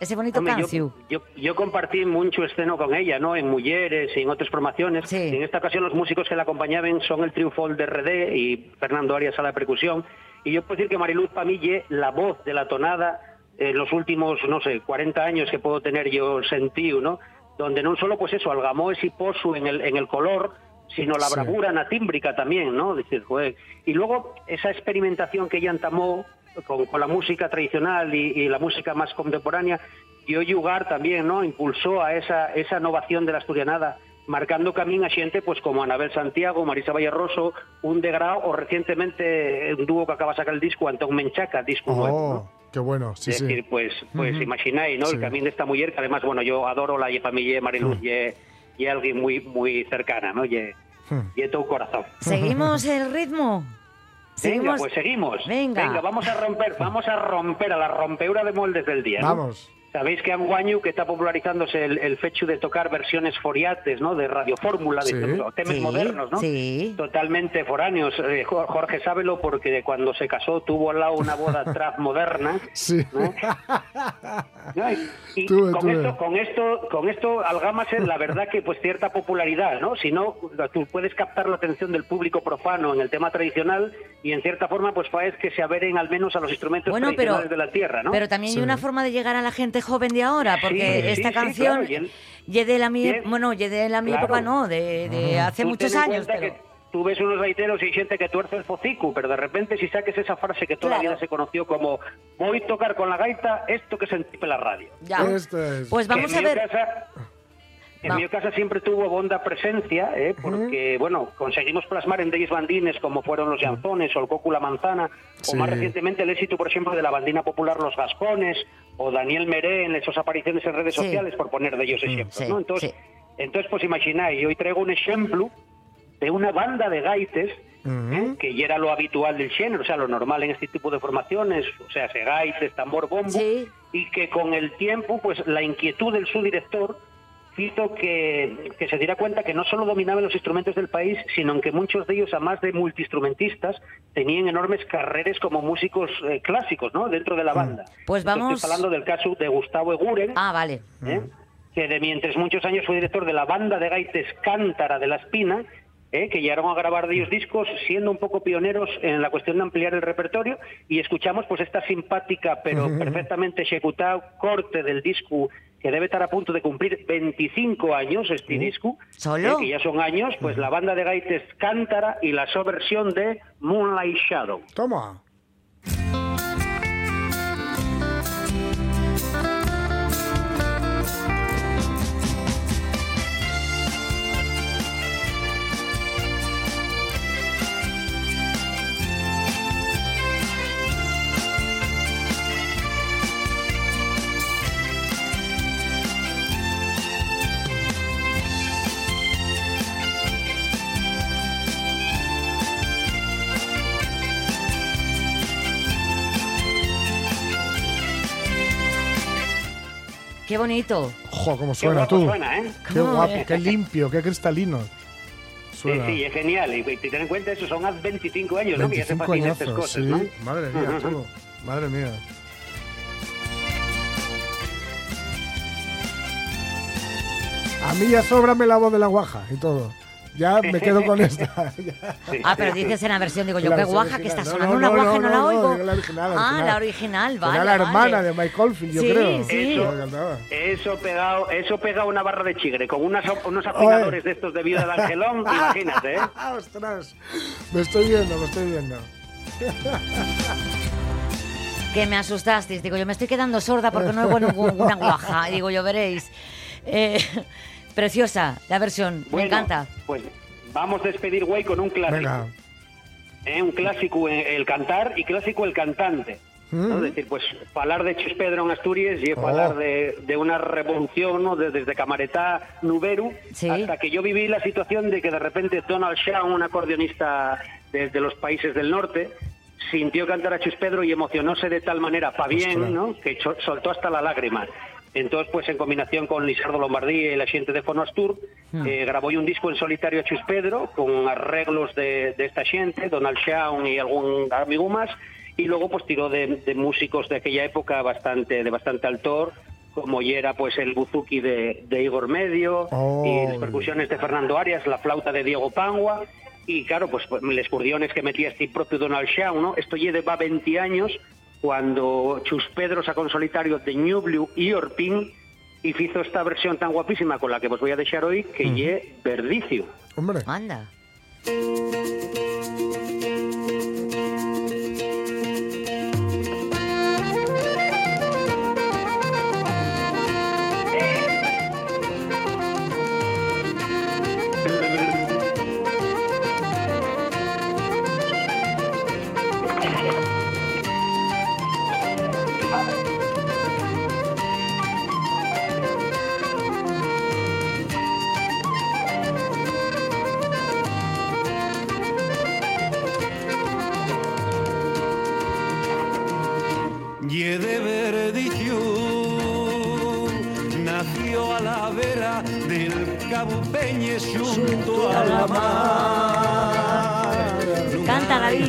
ese bonito Hombre, yo, yo, yo compartí mucho esceno con ella, ¿no? En Mujeres y en otras formaciones. Sí. En esta ocasión los músicos que la acompañaban son el Triunfol de RD y Fernando Arias a la percusión. Y yo puedo decir que Mariluz Pamille, la voz de la tonada, en los últimos, no sé, 40 años que puedo tener yo sentido, ¿no? Donde no solo, pues eso, algamó ese pozo en el, en el color, sino la Sí. bravura anatímbrica también, ¿no? Decir, joder. Y luego esa experimentación que ella entamó con, con la música tradicional y, y la música más contemporánea, dio lugar también, ¿no? Impulsó a esa, esa innovación de la asturianada, marcando camino a gente pues como Anabel Santiago, Marisa Valleroso, un degrado o recientemente un dúo que acaba de sacar el disco, Antón Menchaca, disco nuevo, ¿no? Qué bueno, sí, es sí. decir, pues, pues imagináis, ¿no? Sí. El camino de esta mujer, que además, bueno, yo adoro la familia de Mariluz y es- y alguien muy, muy cercana, ¿no? Y y todo corazón. ¿Seguimos el ritmo? Venga, pues seguimos. Venga. vamos a romper, vamos a romper a la rompeura de moldes del día. ¿no? Vamos. Sabéis que anguaño que está popularizándose el, el fecho de tocar versiones foriates, ¿no? De radiofórmula, Sí. de temas Sí, modernos, ¿no? sí. Totalmente foráneos. Eh, Jo- Jorge sábelo porque cuando se casó tuvo al lado una boda trap moderna. Sí. y- con, esto, con esto, con esto algámase la verdad que pues cierta popularidad, ¿no? Si no, tú puedes captar la atención del público profano en el tema tradicional y en cierta forma pues es que se averen al menos a los instrumentos Bueno, pero, tradicionales de la tierra, ¿no? pero también Sí. hay una forma de llegar a la gente joven de ahora, porque Sí, esta sí, sí, canción, claro, ye de la mi, Bien. bueno, ye de la mi Claro. época no, de, de hace Tú muchos años, pero... que tú ves unos gaiteros y gente que tuerce el focico, pero de repente si saques esa frase que toda Claro. se conoció como voy a tocar con la gaita esto que sentí en la radio. Ya. Esto es. Pues vamos Que a ver... casa- en Va. mi casa siempre tuvo bonda presencia, ¿eh? porque, bueno, conseguimos plasmar en Deyes bandines como fueron los llanzones o el coco la manzana, Sí. o más recientemente el éxito, por ejemplo, de la bandina popular Los Gascones, o Daniel Meré en esas apariciones en redes Sí. sociales, por poner de ellos ejemplos. sí, ¿no? Entonces, entonces, pues imagináis, hoy traigo un ejemplo de una banda de gaites ¿eh? que ya era lo habitual del género, o sea, lo normal en este tipo de formaciones, o sea, se gaites, tambor, bombo, Sí. y que con el tiempo, pues la inquietud del subdirector hizo que, que se diera cuenta que no solo dominaban los instrumentos del país, sino que muchos de ellos, a más de multiinstrumentistas, tenían enormes carreras como músicos eh, clásicos, ¿no? Dentro de la banda. Pues Estoy vamos- hablando del caso de Gustavo Eguren, Ah, vale. ¿eh? que de mientras muchos años fue director de la banda de gaites Cántara de la Espina, ¿eh? que llegaron a grabar de ellos discos, siendo un poco pioneros en la cuestión de ampliar el repertorio, y escuchamos pues esta simpática pero perfectamente ejecutado corte del disco que debe estar a punto de cumplir 25 años este disco, ¿Solo? ¿eh? que ya son años, pues la banda de gaites Cántara y la subversión de Moonlight Shadow. Toma. Qué bonito. Jo, cómo Qué suena guapo tú. suena, ¿eh? Qué ¿Cómo guapo, qué limpio, qué cristalino. Sí, Suena. sí, es genial. Y, y ten en cuenta, eso son hace 25 años, ¿no? Que ya se 25 fascinan estas cosas, sí. ¿no? Madre mía, Ujú. tú. Madre mía. A mí ya sóbrame la voz de la guaja y todo. Ya me quedo con esta. Ah, pero dices en la versión, digo yo, La qué guaja que está sonando No, una guaja y no, no la oigo. digo la original, la ah, original. la original, Era vale. la hermana vale. de Mike Oldfield, yo Sí, creo. sí. Eso, eso pegado, eso pegado una barra de chigre con unas, unos afinadores de estos de vida de Angelón, imagínate, ¿eh? ¡Ostras! Me estoy viendo, me estoy viendo. Que me asustasteis. Digo, yo me estoy quedando sorda porque no oigo ninguna guaja. Digo, yo veréis. Eh, preciosa la versión, me Bueno, encanta. Pues vamos a despedir, güey, con un clásico. Venga. ¿eh? Un clásico eh, el cantar y clásico el cantante. ¿no? Mm. Es decir, pues hablar de Chus Pedro en Asturias y Oh. hablar de, de una revolución ¿no? De- desde Camaretá, Nuberu, Sí. hasta que yo viví la situación de que de repente Donald Shaw, un acordeonista desde los países del norte, sintió cantar a Chus Pedro y emocionóse de tal manera, pa' bien. ¿no? que cho- soltó hasta la lágrima. Entonces, pues en combinación con Lisardo Lombardí y la gente de Fonostur, eh, grabó un disco en solitario a Chus Pedro, con arreglos de, de esta gente, Donald Shawn y algún amigo más, y luego pues tiró de, de músicos de aquella época bastante de bastante altor, como ya era pues el buzuki de, de Igor Medio, Oh. y las percusiones de Fernando Arias, la flauta de Diego Pangua, y claro, pues pues, los cordiones que metía este propio Donald Shaw, ¿no? Esto ya de va 20 años, cuando Chus Pedro sacó en solitario de New Blue y Orpin, y hizo esta versión tan guapísima con la que os voy a dejar hoy, que ye Verdicio. Hombre. Anda.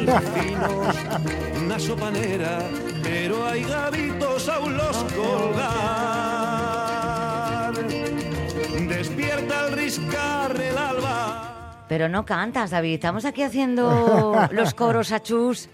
Vecinos, una sopanera, pero hay gavitos aún los colgar. Despierta al riscar el alba. Pero no cantas, David. Estamos aquí haciendo los coros a chus.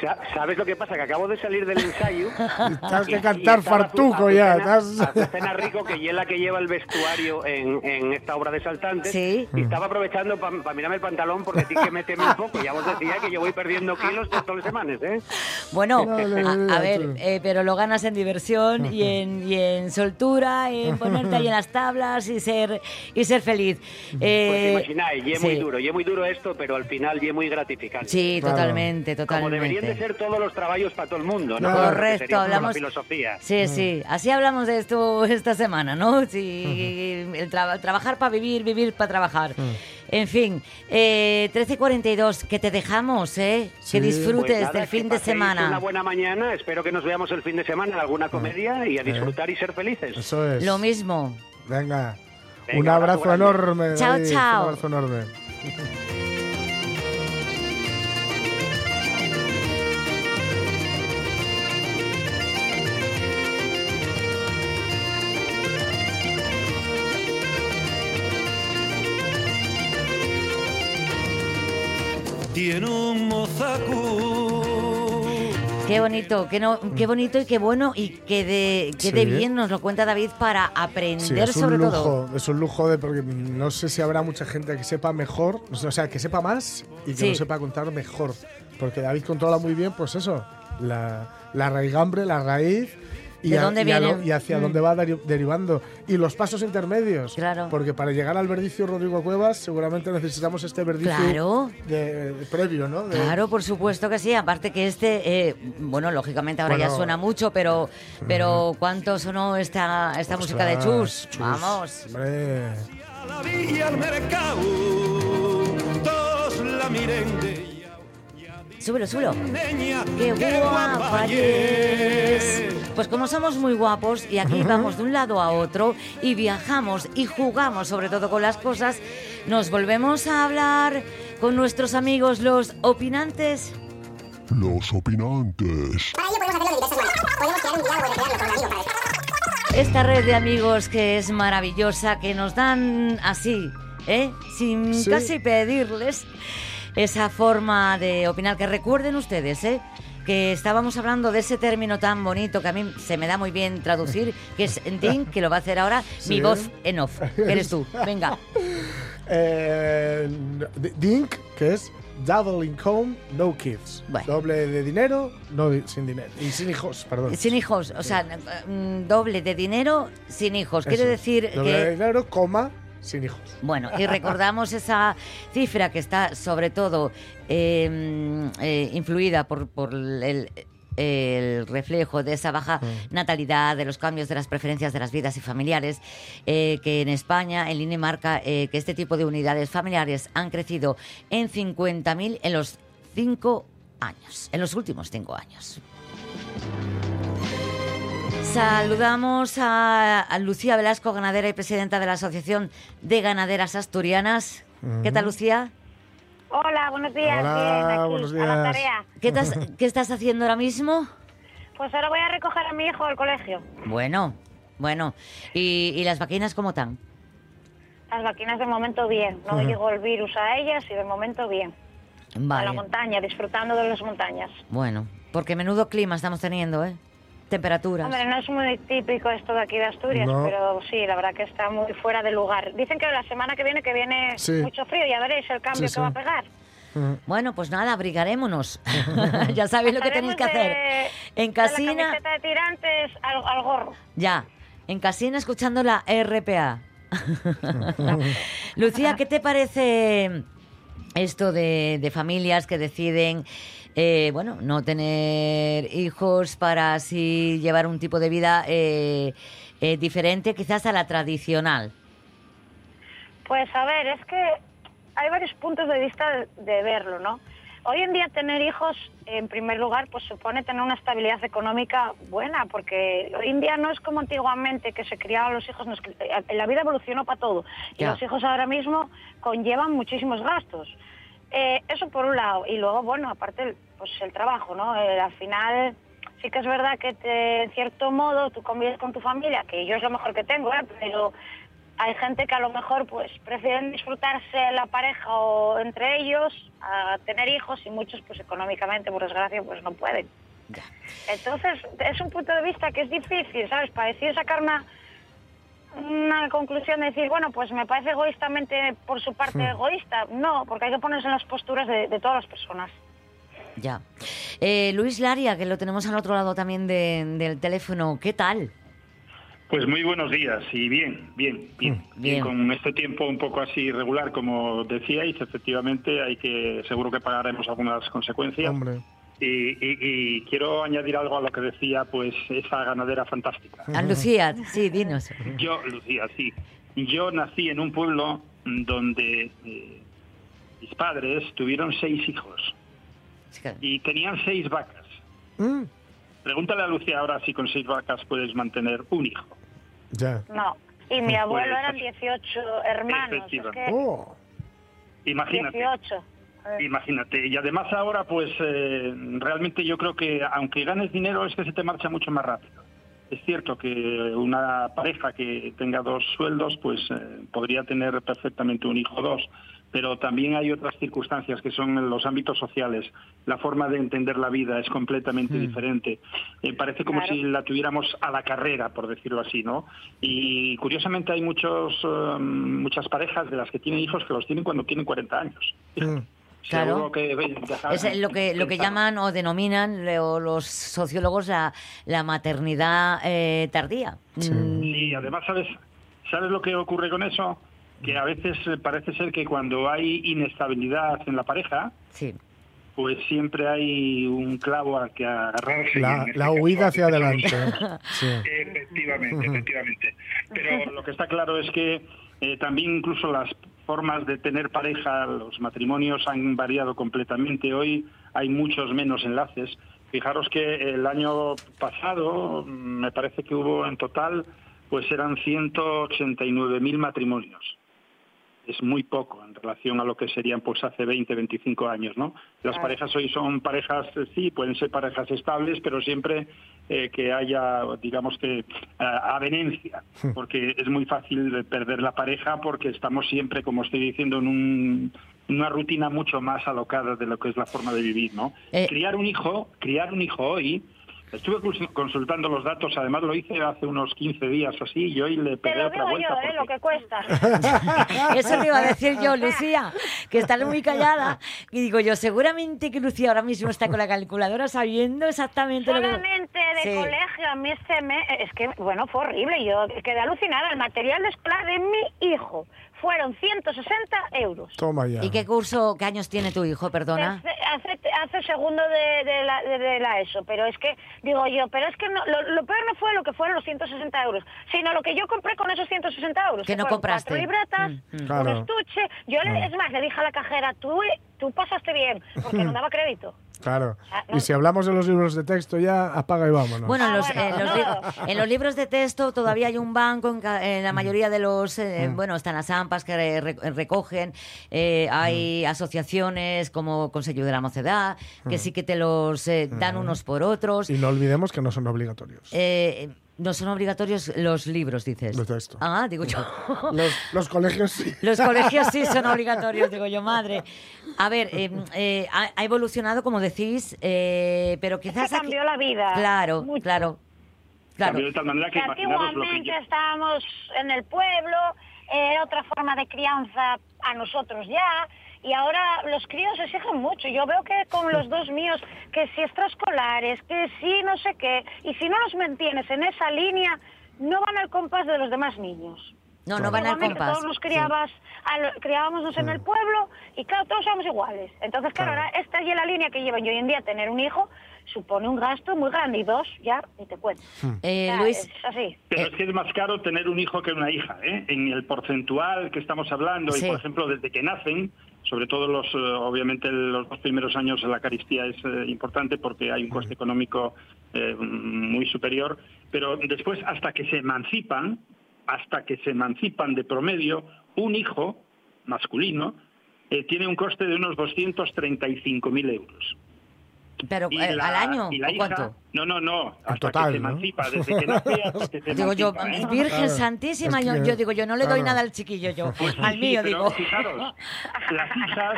Sa- ¿Sabes lo que pasa? Que acabo de salir del ensayo. Que y- cantar fartuco ya, Azucena- estás- Rico, que es la que lleva el vestuario en, en esta obra de Saltantes. Sí. Y estaba aprovechando para mirarme el pantalón porque sí que me teme un poco. Ya vos decía que yo voy perdiendo kilos de todas las semanas, ¿eh? Bueno, a, a ver, eh, pero lo ganas en diversión y en, y en soltura, en ponerte ahí en las tablas y ser y ser feliz. Pues Eh, imagináis, y es muy sí. duro, y es muy duro esto, pero al final y es muy gratificante. Sí, Claro. totalmente, Como ser todos los trabajos para todo el mundo, ¿no? Correcto, hablamos- la filosofía. Sí, sí, así hablamos de esto esta semana, ¿no? Sí, el tra- trabajar para vivir, vivir para trabajar. En fin, eh, 13.42, que te dejamos, ¿eh? Sí. Que disfrutes Pues nada, del que fin de semana. Una buena mañana, espero que nos veamos el fin de semana en alguna comedia y a disfrutar y ser felices. Eso es. Lo mismo. Venga. Venga, un abrazo enorme. Chao, David, chao. Un abrazo enorme. Tiene un mozacu. Qué bonito, qué, no, qué bonito y qué bueno y qué de, qué de Sí. bien nos lo cuenta David para Sí, aprender es un sobre lujo, todo. es un lujo de porque no sé si habrá mucha gente que sepa mejor, o sea, que sepa más y que Sí. lo sepa contar mejor. Porque David controla muy bien, pues eso, la, la raigambre, la raíz y, ¿De a- dónde y a lo- viene? y hacia Mm. dónde va deri- derivando. Y los pasos intermedios. Claro. Porque para llegar al verdicio Rodrigo Cuevas seguramente necesitamos este verdicio Claro. de, de previo, ¿no? De- Claro, por supuesto que sí. Aparte que este, eh, bueno, lógicamente ahora ya suena mucho, pero, pero ¿cuánto sonó esta, esta música de Chus? Vamos. Hombre. La villa al mercado, todos la miren de ella. Súbelo, súbelo. ¡Qué guapa guapa es! es. Pues como somos muy guapos y aquí vamos de un lado a otro y viajamos y jugamos sobre todo con las cosas, nos volvemos a hablar con nuestros amigos los opinantes. Los opinantes. Esta red de amigos que es maravillosa, que nos dan así, ¿eh? Sin Sí. casi pedirles esa forma de opinar. Que recuerden ustedes, ¿eh? Que estábamos hablando de ese término tan bonito que a mí se me da muy bien traducir, que es DIN, que lo va a hacer ahora mi voz en off, que eres tú. Venga. Eh, DINK, que es Double Income, No Kids. Bueno. Doble de dinero, no sin dinero. Y sin hijos, perdón. Sin hijos, o sea, mm, doble de dinero sin hijos. Quiere Eso. decir Doble de que dinero, coma, sin hijos. Bueno, y recordamos esa cifra que está sobre todo eh, mm, eh, influida por, por el, el reflejo de esa baja natalidad, de los cambios de las preferencias de las vidas y familiares, eh, que en España, el INE marca eh, que este tipo de unidades familiares han crecido en 50.000 en los cinco años, en los últimos cinco años. Saludamos a, a Lucía Velasco, ganadera y presidenta de la Asociación de Ganaderas Asturianas. ¿Qué tal, Lucía? Hola, buenos días. Hola, Bien, aquí, buenos a la días. tarea. ¿Qué, estás- qué estás haciendo ahora mismo? Pues ahora voy a recoger a mi hijo del colegio. Bueno, bueno. ¿Y, y las vaquinas cómo están? Las vaquinas de momento bien. No llegó el virus a ellas y de momento bien. A la montaña, disfrutando de las montañas. Bueno, porque menudo clima estamos teniendo, ¿eh? Temperaturas. Hombre, no es muy típico esto de aquí de Asturias, No. pero sí, la verdad que está muy fuera de lugar. Dicen que la semana que viene que viene Sí. mucho frío, ya veréis el cambio Sí, que va a pegar. Bueno, pues nada, abrigarémonos. ya sabéis lo que tenéis que hacer. de- En de la casina, camiseta de tirantes al, al gorro. ya. En casina escuchando la RPA. Lucía, ¿qué te parece esto de, de familias que deciden, eh, bueno, no tener hijos para así llevar un tipo de vida eh, eh, diferente quizás a la tradicional? Pues a ver, es que hay varios puntos de vista de, de verlo, ¿no? hoy en día tener hijos, en primer lugar, pues supone tener una estabilidad económica buena, porque hoy en día no es como antiguamente que se criaban los hijos, nos eh, la vida evolucionó para todo. Y los hijos ahora mismo conllevan muchísimos gastos. Eh, eso por un lado. Y luego, bueno, aparte, pues el trabajo, ¿no? Eh, al final, sí que es verdad que te- en cierto modo tú convives con tu familia, que yo es lo mejor que tengo, ¿eh? Pero hay gente que a lo mejor pues prefieren disfrutarse la pareja o entre ellos a tener hijos y muchos pues económicamente, por desgracia, pues no pueden. Entonces, es un punto de vista que es difícil, ¿sabes? Para decir sacar una una conclusión de decir, bueno, pues me parece egoístamente por su parte egoísta. No, porque hay que ponerse en las posturas de, de todas las personas. Ya. Eh, Luis Laria, que lo tenemos al otro lado también de- del teléfono, ¿qué tal? Pues muy buenos días y bien, bien, bien. Bien. Con este tiempo un poco así irregular, como decíais, efectivamente hay que, seguro que pagaremos algunas consecuencias. Hombre. Y, y- y quiero añadir algo a lo que decía, pues esa ganadera fantástica. A Lucía, sí, dinos. Yo, Lucía, sí. Yo nací en un pueblo donde eh, mis padres tuvieron seis hijos y tenían seis vacas. Mm, Pregúntale a Lucía ahora si con seis vacas puedes mantener un hijo. ya. No. Y mi abuelo Pues, eran 18 hermanos. Es que Oh, Imagínate. 18. Imagínate. Y además ahora, pues eh, realmente yo creo que aunque ganes dinero es que se te marcha mucho más rápido. Es cierto que una pareja que tenga dos sueldos, pues eh, podría tener perfectamente un hijo o dos. Pero también hay otras circunstancias que son en los ámbitos sociales. La forma de entender la vida es completamente diferente. Eh, parece como Claro. si la tuviéramos a la carrera, por decirlo así, ¿no? Y curiosamente hay muchos, eh, muchas parejas de las que tienen hijos que los tienen cuando tienen 40 años. mm, Claro. Que Es lo que, lo que llaman o denominan o los sociólogos la, la maternidad eh, tardía. Mm, Sí, además, ¿sabes, ¿sabes lo que ocurre con eso? Que a veces parece ser que cuando hay inestabilidad en la pareja, sí. pues siempre hay un clavo al que agarrarse. y La, este la huida hacia adelante. Sí. Efectivamente, efectivamente. Pero lo que está claro es que eh, también incluso las formas de tener pareja, los matrimonios han variado completamente. Hoy hay muchos menos enlaces. Fijaros que el año pasado me parece que hubo en total, pues eran 189.000 matrimonios es muy poco en relación a lo que serían pues hace 20, 25 años, ¿no? Las Claro. parejas hoy son parejas, eh, sí, pueden ser parejas estables, pero siempre eh, que haya, digamos que, a- avenencia, porque es muy fácil de perder la pareja porque estamos siempre, como estoy diciendo, en un- una rutina mucho más alocada de lo que es la forma de vivir, ¿no? Eh. Criar un hijo, criar un hijo hoy, estuve cons- consultando los datos, además lo hice hace unos 15 días o así, y hoy le Te pegué lo otra digo vuelta. yo, ¿eh? Lo que cuesta. Eso te iba a decir yo, Lucía, que estás muy callada. Y digo yo, seguramente que Lucía ahora mismo está con la calculadora sabiendo exactamente lo que... Solamente de Sí. colegio a mí se me... Es que, bueno, fue horrible. Yo quedé alucinada. El material de escolar de mi hijo fueron 160 euros. Toma ya. ¿Y qué curso, qué años tiene tu hijo, perdona? Hace, hace, hace segundo de, de la, de, de la ESO, pero es que, digo yo, pero es que no, lo, lo peor no fue lo que fueron los 160 euros, sino lo que yo compré con esos 160 euros. Que no compraste. Cuatro libretas, Mm, mm. un estuche. Yo, le, es más, le dije a la cajera, tú, tú pasaste bien, porque no daba crédito. Claro. Ah. Y si hablamos de los libros de texto ya, apaga y vámonos. Bueno, en Ah, los, bueno, en, los no. li- en los libros de texto todavía hay un banco, en, ca- en la mayoría de los, eh, Mm. bueno, están las AMPAs que re- re- recogen, eh, hay asociaciones como Consejo de la Mocedad, que Mm. sí que te los eh, dan unos por otros. Y no olvidemos que no son obligatorios. Eh, no son obligatorios los libros, dices. De texto. Ah, digo yo. Los, los colegios sí. Los colegios sí son obligatorios, digo yo, madre. A ver, eh, eh, ha, evolucionado, como decís, eh, pero Es que quizás... aquí- cambió la vida. Claro, mucho. claro. Claro. Cambió de tal manera que Que que antiguamente yo- estábamos en el pueblo, era otra forma de crianza a nosotros ya, y ahora los críos exigen mucho. Yo veo que con los dos míos, que si extraescolares, que si no sé qué, y si no los mantienes en esa línea, no van al compás de los demás niños. No, no van al compás. Todos nos criabas, a lo- criábamos en el pueblo y claro, todos somos iguales. Entonces, claro, Claro. ahora esta es la línea que llevan. Y hoy en día tener un hijo supone un gasto muy grande y dos ya ni te cuento. Eh, O sea, Luis, es así. Pero es que es más caro tener un hijo que una hija, ¿eh? En el porcentual que estamos hablando, Sí. y por ejemplo, desde que nacen, sobre todo los, eh, obviamente los dos primeros años la caristía es eh, importante porque hay un coste económico eh, muy superior, pero después hasta que se emancipan, hasta que se emancipan de promedio, un hijo masculino eh, tiene un coste de unos 235.000 euros. Pero Y eh, la- al año, y la ¿o hija- cuánto? No, no, no, hasta total, que se ¿no? emancipa, desde que nace hasta que se Digo yo, ¿eh? Virgen Claro. Santísima, Es yo, que- yo digo, yo no le doy nada al chiquillo yo, Pues al sí, mío pero digo. Fijaros, las hijas,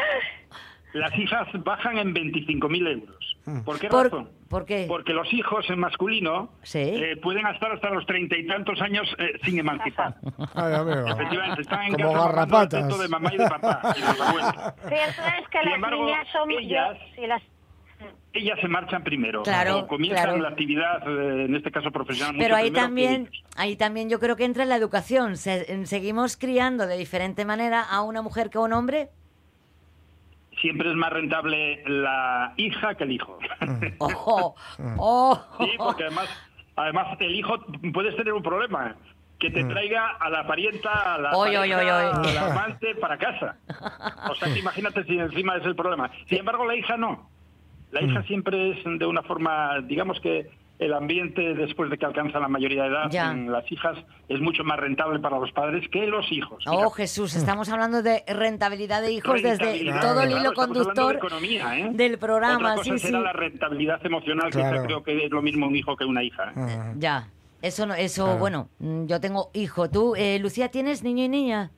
las hijas bajan en 25.000 euros. ¿Por qué ¿Por, razón? por qué? Porque los hijos en masculino Sí. eh, pueden estar hasta los treinta y tantos años eh, sin emancipar. Ay, amigo. Efectivamente, están en Como casa garrapatas. de mamá y de papá y de los abuelos. Cierto es que Sin las embargo, niñas son... yo- ellas- las, Ellas se marchan primero. Claro, o comienzan claro. la actividad, eh, en este caso profesional. Pero mucho ahí también, ahí también yo creo que entra la educación. Se- seguimos criando de diferente manera a una mujer que a un hombre. Siempre es más rentable la hija que el hijo. ¡Ojo! ¡Oh! Sí, porque además, además el hijo puedes tener un problema. Que te traiga a la parienta, a la, Oy, oy, pareja, oy, oy. a la amante para casa. O sea, que imagínate si encima es el problema. Sin embargo, la hija no. La hija siempre es de una forma, digamos que el ambiente después de que alcanza la mayoría de edad Ya. en las hijas es mucho más rentable para los padres que los hijos. Oh. Jesús, estamos hablando de rentabilidad de hijos desde todo el hilo conductor de economía, ¿eh? del programa. Otra cosa sí, será sí. la rentabilidad emocional, que Claro. esa creo que es lo mismo un hijo que una hija. ¿eh? Ya. Eso, no, eso Claro. bueno, mm, yo tengo hijo. ¿Tú, eh, Lucía, tienes niño y niña?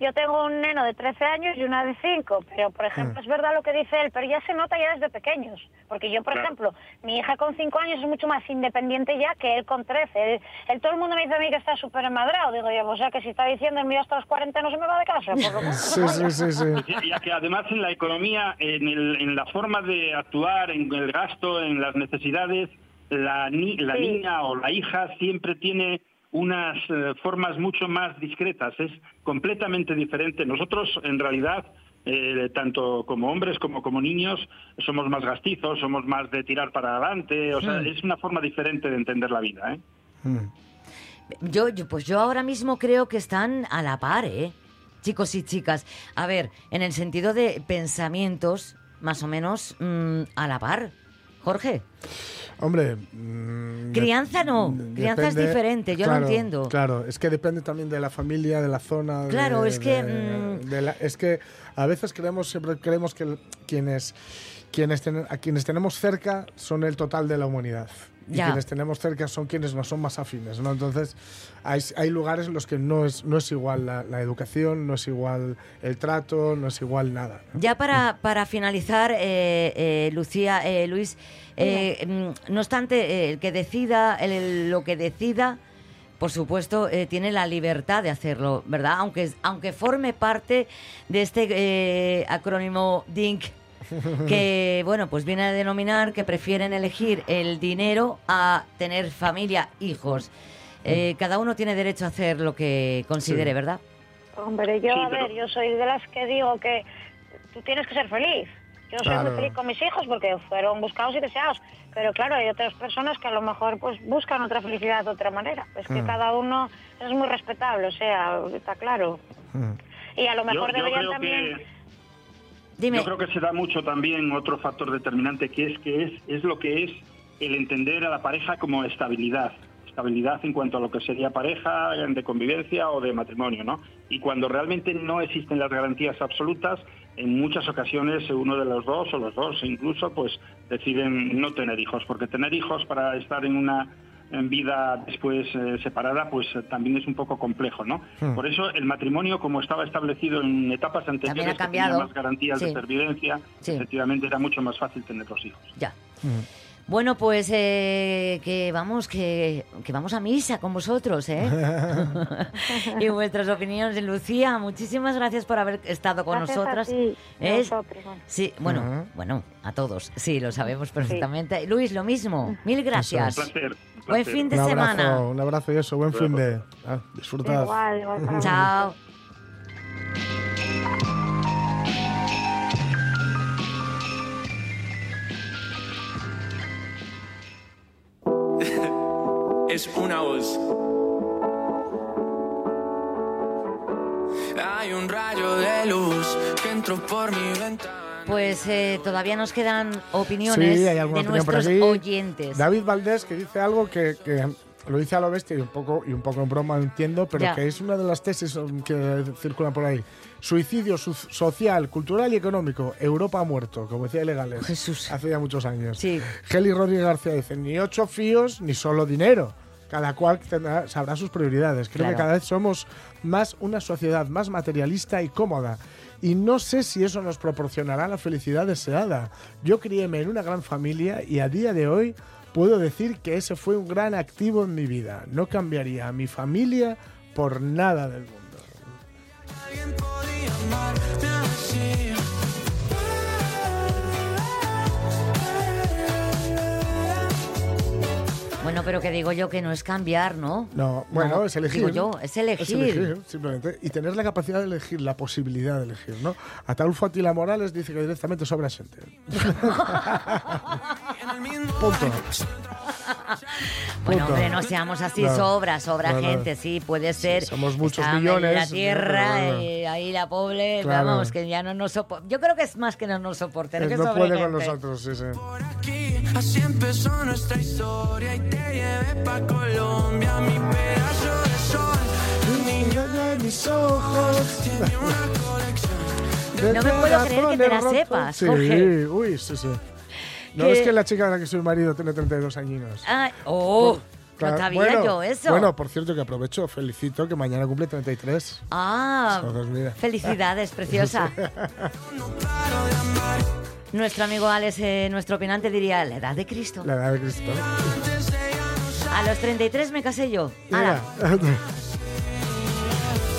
Yo tengo un neno de 13 años y una de 5, pero por Mm. ejemplo, es verdad lo que dice él, pero ya se nota ya desde pequeños. Porque yo, por Claro. ejemplo, mi hija con 5 años es mucho más independiente ya que él con 13. Él, él- todo el mundo me dice a mí que está súper enmadrado. Digo yo, o sea que si está diciendo el mío hasta los 40 no se me va de casa. Por lo. Sí, sí, sí, sí. Y que además en la economía, en, el- en la forma de actuar, en el gasto, en las necesidades, la, ni- la Sí. niña o la hija siempre tiene unas eh, formas mucho más discretas. Es completamente diferente. Nosotros, en realidad, eh, tanto como hombres como como niños, somos más gastizos, somos más de tirar para adelante. O sea, Hmm. es una forma diferente de entender la vida. ¿eh? Mm. Yo, yo, pues yo ahora mismo creo que están a la par, ¿eh? Chicos y chicas. A ver, en el sentido de pensamientos, más o menos mm, a la par. Jorge, Hombre. mm, Crianza no, crianza es diferente, yo lo claro, entiendo. Claro, es que depende también de la familia, de la zona. de- Claro, es que, de- mm, de la- es que a veces creemos, siempre creemos que quienes, quienes ten- a quienes tenemos cerca son el total de la humanidad. Y Ya. quienes tenemos cerca son quienes nos son más afines, ¿no? Entonces, hay, hay lugares en los que no es, no es igual la, la educación, no es igual el trato, no es igual nada. ya para, para finalizar, eh, eh, Lucía, eh, Luis, eh, mm, no obstante, eh, el que decida, el- el- lo que decida, por supuesto, eh, tiene la libertad de hacerlo, ¿verdad? Aunque, aunque forme parte de este eh, acrónimo DINC, que, bueno, pues viene a denominar que prefieren elegir el dinero a tener familia, hijos. Eh, cada uno tiene derecho a hacer lo que considere, Sí. ¿verdad? Hombre, yo, Sí, a pero- ver, yo soy de las que digo que tú tienes que ser feliz. Yo soy Claro. muy feliz con mis hijos porque fueron buscados y deseados. Pero claro, hay otras personas que a lo mejor pues buscan otra felicidad de otra manera. Es que Mm. cada uno es muy respetable, o sea, está claro. Mm. Y a lo mejor Yo- yo deberían también... que- Yo creo que se da mucho también otro factor determinante que es que es, es lo que es el entender a la pareja como estabilidad. Estabilidad en cuanto a lo que sería pareja, de convivencia o de matrimonio, ¿no? Y cuando realmente no existen las garantías absolutas, en muchas ocasiones uno de los dos o los dos incluso pues deciden no tener hijos, porque tener hijos para estar en una en vida después eh, separada, pues eh, también es un poco complejo, ¿no? Hmm. Por eso el matrimonio, como estaba establecido en etapas anteriores, ha que tenía cambiado. más garantías Sí. de pervivencia, Sí. efectivamente era mucho más fácil tener los hijos. Ya. Mm. Bueno, pues eh, que vamos que, que vamos a misa con vosotros, ¿eh? y vuestras opiniones, Lucía, muchísimas gracias por haber estado con Gracias a nosotras. ti, nosotros, bueno. Sí, bueno, bueno, a todos, sí, lo sabemos perfectamente. Luis, lo mismo, mil gracias. Un placer. un Buen fin de un semana. abrazo, un abrazo y eso, buen fin de. ah, disfrutad. Igual, igual Chao. Es una voz. Hay un rayo de luz que en tu otro por mi ventana. Pues eh, todavía nos quedan opiniones Sí, hay alguna de opinión por nuestros aquí. oyentes. David Valdés que dice algo que, que lo dice a lo bestia y un poco y un poco en broma entiendo, pero Ya. que es una de las tesis que circulan por ahí. Suicidio su- social, cultural y económico. Europa ha muerto, como decía Ilegales. Jesús. Hace ya muchos años. Sí. Geli Rodríguez García dice, ni ocho fíos ni solo dinero. Cada cual tendrá- sabrá sus prioridades. Creo Claro. que cada vez somos más una sociedad más materialista y cómoda. Y no sé si eso nos proporcionará la felicidad deseada. Yo criéme en una gran familia y a día de hoy puedo decir que ese fue un gran activo en mi vida. No cambiaría a mi familia por nada del mundo. Bueno, pero que digo yo que no es cambiar, ¿no? No, bueno, No, es elegir. Digo yo, es elegir. simplemente. Y tener la capacidad de elegir, la posibilidad de elegir, ¿no? Ataulfo Atila Morales dice que directamente sobra gente. Punto. Bueno, hombre, no seamos así, No. sobra, sobra No, no. gente, sí, puede ser. somos muchos Está en millones, la tierra, y ahí la pobre, Claro. vamos, que ya no nos soporta. Yo creo que es más que no nos soporte, Eh, que no con nosotros, sí, sí. Aquí, así empezó nuestra historia y te llevé pa' Colombia, mi pedazo de sol. Niña de mis ojos, tiene una colección. No me puedo creer que te la sepas, Sí, Jorge. uy, sí, sí. No es que la chica de la que soy marido tiene 32 añinos. Ay, oh, Claro, no sabía bueno, yo eso. Bueno, por cierto, que aprovecho, felicito que mañana cumple 33. ah, Entonces, felicidades, preciosa. Nuestro amigo Alex, eh, nuestro opinante, diría la edad de Cristo. La edad de Cristo. A los 33 me casé yo. Mira.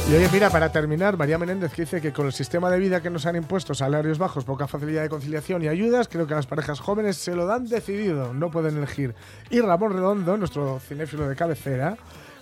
Y oye, mira, para terminar, María Menéndez que dice que con el sistema de vida que nos han impuesto, salarios bajos, poca facilidad de conciliación y ayudas, creo que las parejas jóvenes se lo dan decidido, no pueden elegir. Y Ramón Redondo, nuestro cinéfilo de cabecera,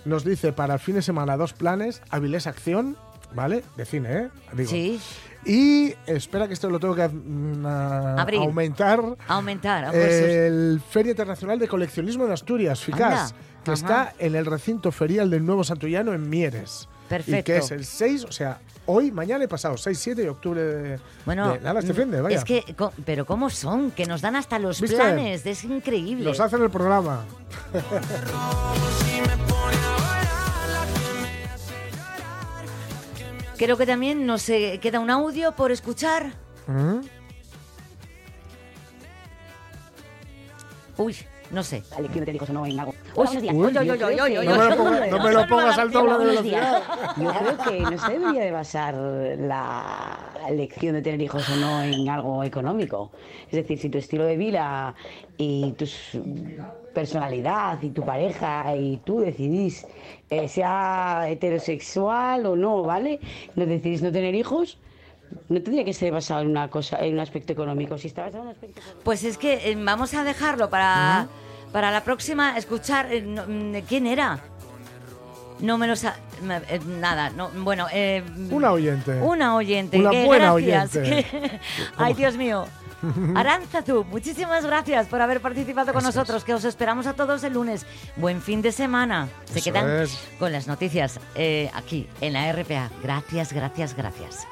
nos dice para el fin de semana dos planes, Avilés Acción, ¿vale? De cine, ¿eh? Digo. Sí. Y espera que esto lo tengo que mm, a- Abrir. aumentar. Aumentar. pues, El Feria Internacional de Coleccionismo de Asturias, FICAS, Anda. que Ajá. está en el recinto ferial del Nuevo Santullano en Mieres. Perfecto. Y que es el 6, o sea, hoy, mañana y pasado, 6, 7 de octubre de, Bueno, de- nada, este mm, fin de, vaya. es que, pero ¿cómo son? Que nos dan hasta los ¿Viste? planes, es increíble. Los hacen el programa. Creo que también nos eh, queda un audio por escuchar. ¿Mm? Uy, no sé. La elección de tener hijos o no en algo. Buenos días. uy, Yo No me lo ponga- no me lo pongas al doble de velocidad. Yo creo que no se debería de basar la elección de tener hijos o no en algo económico. Es decir, si tu estilo de vida y tu personalidad y tu pareja y tú decidís eh, sea heterosexual o no, ¿vale? No decidís no tener hijos, no tendría que ser basado en una cosa, en un aspecto económico. Si está basado en un aspecto Pues es que eh, vamos a dejarlo para, para la próxima escuchar. eh, no, mm, ¿Quién era? No me lo sa me- eh, Nada, no, bueno. eh, Una oyente. Una oyente. Una que buena gracias. oyente. Ay, Dios mío. Aranzazu, muchísimas gracias por haber participado con Eso es. nosotros, que os esperamos a todos el lunes. Buen fin de semana. Se Eso quedan es. con las noticias eh, aquí en la RPA. Gracias, gracias, gracias.